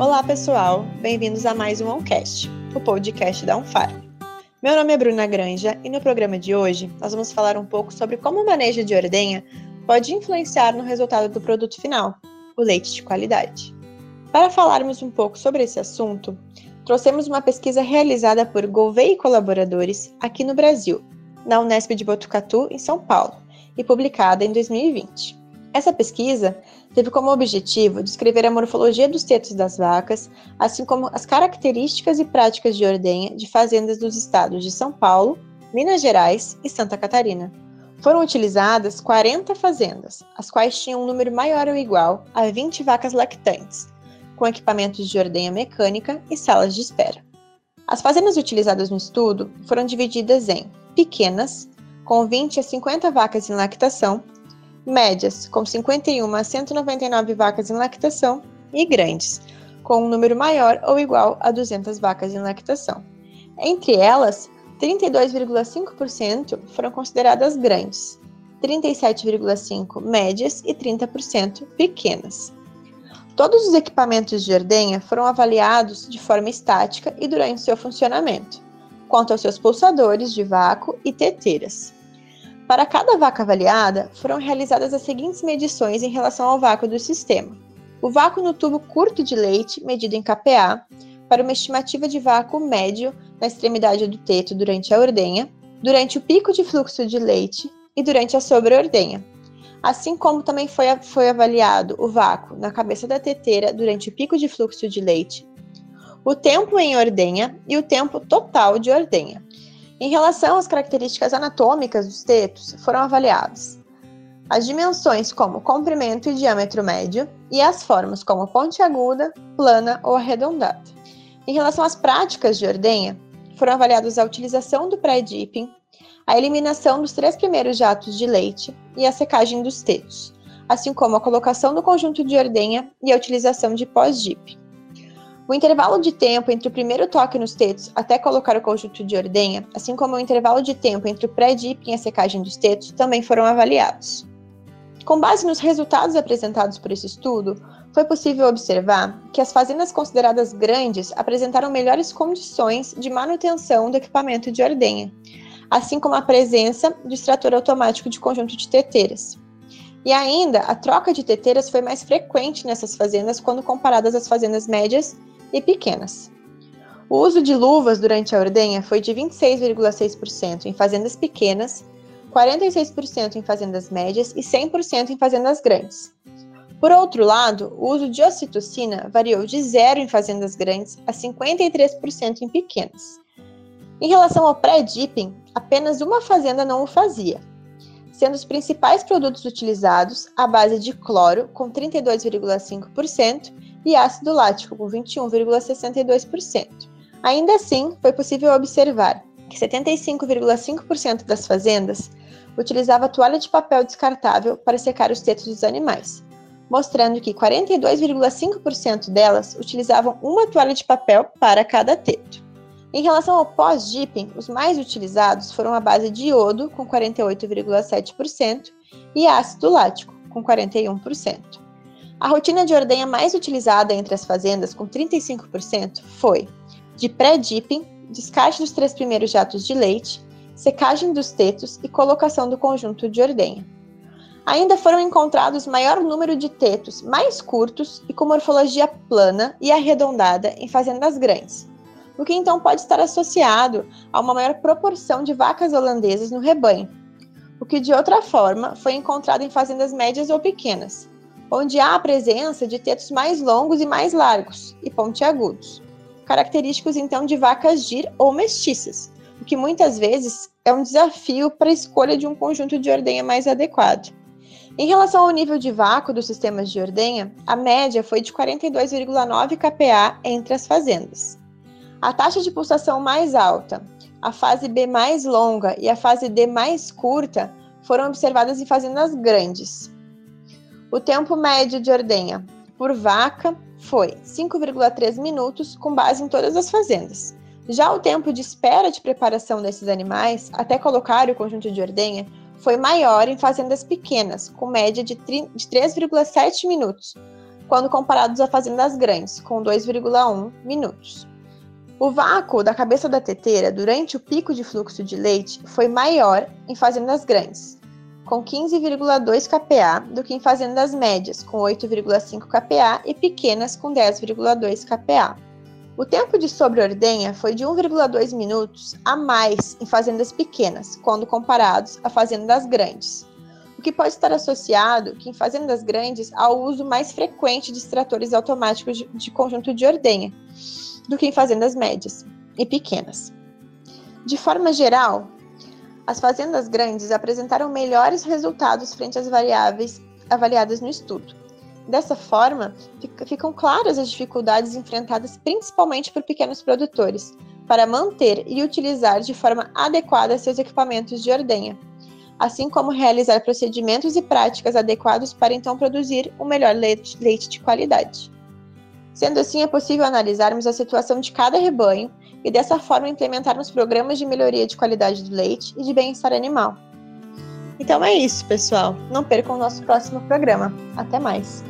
Olá, pessoal! Bem-vindos a mais um Oncast, o podcast da Unfarm. Meu nome é Bruna Granja e no programa de hoje nós vamos falar um pouco sobre como o manejo de ordenha pode influenciar no resultado do produto final, o leite de qualidade. Para falarmos um pouco sobre esse assunto, trouxemos uma pesquisa realizada por Gouveia e colaboradores aqui no Brasil, na Unesp de Botucatu, em São Paulo, e publicada em 2020. Essa pesquisa teve como objetivo descrever a morfologia dos tetos das vacas, assim como as características e práticas de ordenha de fazendas dos estados de São Paulo, Minas Gerais e Santa Catarina. Foram utilizadas 40 fazendas, as quais tinham um número maior ou igual a 20 vacas lactantes, com equipamentos de ordenha mecânica e salas de espera. As fazendas utilizadas no estudo foram divididas em pequenas, com 20 a 50 vacas em lactação, médias, com 51 a 199 vacas em lactação, e grandes, com um número maior ou igual a 200 vacas em lactação. Entre elas, 32,5% foram consideradas grandes, 37,5% médias e 30% pequenas. Todos os equipamentos de ordenha foram avaliados de forma estática e durante seu funcionamento, quanto aos seus pulsadores de vácuo e teteiras. Para cada vaca avaliada, foram realizadas as seguintes medições em relação ao vácuo do sistema. O vácuo no tubo curto de leite, medido em kPa, para uma estimativa de vácuo médio na extremidade do teto durante a ordenha, durante o pico de fluxo de leite e durante a sobreordenha. Assim como também foi, foi avaliado o vácuo na cabeça da teteira durante o pico de fluxo de leite, o tempo em ordenha e o tempo total de ordenha. Em relação às características anatômicas dos tetos, foram avaliados as dimensões como comprimento e diâmetro médio e as formas como pontiaguda, plana ou arredondada. Em relação às práticas de ordenha, foram avaliados a utilização do pré-dipping, a eliminação dos três primeiros jatos de leite e a secagem dos tetos, assim como a colocação do conjunto de ordenha e a utilização de pós-dipping. O intervalo de tempo entre o primeiro toque nos tetos até colocar o conjunto de ordenha, assim como o intervalo de tempo entre o pré-dipping e a secagem dos tetos, também foram avaliados. Com base nos resultados apresentados por esse estudo, foi possível observar que as fazendas consideradas grandes apresentaram melhores condições de manutenção do equipamento de ordenha, assim como a presença do extrator automático de conjunto de teteiras. E ainda, a troca de teteiras foi mais frequente nessas fazendas quando comparadas às fazendas médias e pequenas. O uso de luvas durante a ordenha foi de 26,6% em fazendas pequenas, 46% em fazendas médias e 100% em fazendas grandes. Por outro lado, o uso de ocitocina variou de zero em fazendas grandes a 53% em pequenas. Em relação ao pré-dipping, apenas uma fazenda não o fazia, sendo os principais produtos utilizados a base de cloro, com 32,5%, e ácido lático, com 21,62%. Ainda assim, foi possível observar que 75,5% das fazendas utilizava toalha de papel descartável para secar os tetos dos animais, mostrando que 42,5% delas utilizavam uma toalha de papel para cada teto. Em relação ao pós-dipping, os mais utilizados foram a base de iodo, com 48,7%, e ácido lático, com 41%. A rotina de ordenha mais utilizada entre as fazendas, com 35%, foi de pré-dipping, descarte dos três primeiros jatos de leite, secagem dos tetos e colocação do conjunto de ordenha. Ainda foram encontrados maior número de tetos mais curtos e com morfologia plana e arredondada em fazendas grandes, o que então pode estar associado a uma maior proporção de vacas holandesas no rebanho, o que de outra forma foi encontrado em fazendas médias ou pequenas, onde há a presença de tetos mais longos e mais largos e pontiagudos, característicos então de vacas gir ou mestiças, o que muitas vezes é um desafio para a escolha de um conjunto de ordenha mais adequado. Em relação ao nível de vácuo dos sistemas de ordenha, a média foi de 42,9 kPa entre as fazendas. A taxa de pulsação mais alta, a fase B mais longa e a fase D mais curta foram observadas em fazendas grandes, o tempo médio de ordenha por vaca foi 5,3 minutos, com base em todas as fazendas. Já o tempo de espera de preparação desses animais até colocar o conjunto de ordenha foi maior em fazendas pequenas, com média de 3,7 minutos, quando comparados a fazendas grandes, com 2,1 minutos. O vácuo da cabeça da teteira durante o pico de fluxo de leite foi maior em fazendas grandes, com 15,2 kPa, do que em fazendas médias, com 8,5 kPa, e pequenas, com 10,2 kPa. O tempo de sobreordenha foi de 1,2 minutos a mais em fazendas pequenas, quando comparados a fazendas grandes, o que pode estar associado que em fazendas grandes ao uso mais frequente de extratores automáticos de, de conjunto de ordenha, do que em fazendas médias e pequenas. De forma geral, as fazendas grandes apresentaram melhores resultados frente às variáveis avaliadas no estudo. Dessa forma, ficam claras as dificuldades enfrentadas principalmente por pequenos produtores para manter e utilizar de forma adequada seus equipamentos de ordenha, assim como realizar procedimentos e práticas adequados para então produzir um melhor leite de qualidade. Sendo assim, é possível analisarmos a situação de cada rebanho e dessa forma implementarmos programas de melhoria de qualidade do leite e de bem-estar animal. Então é isso, pessoal. Não percam o nosso próximo programa. Até mais!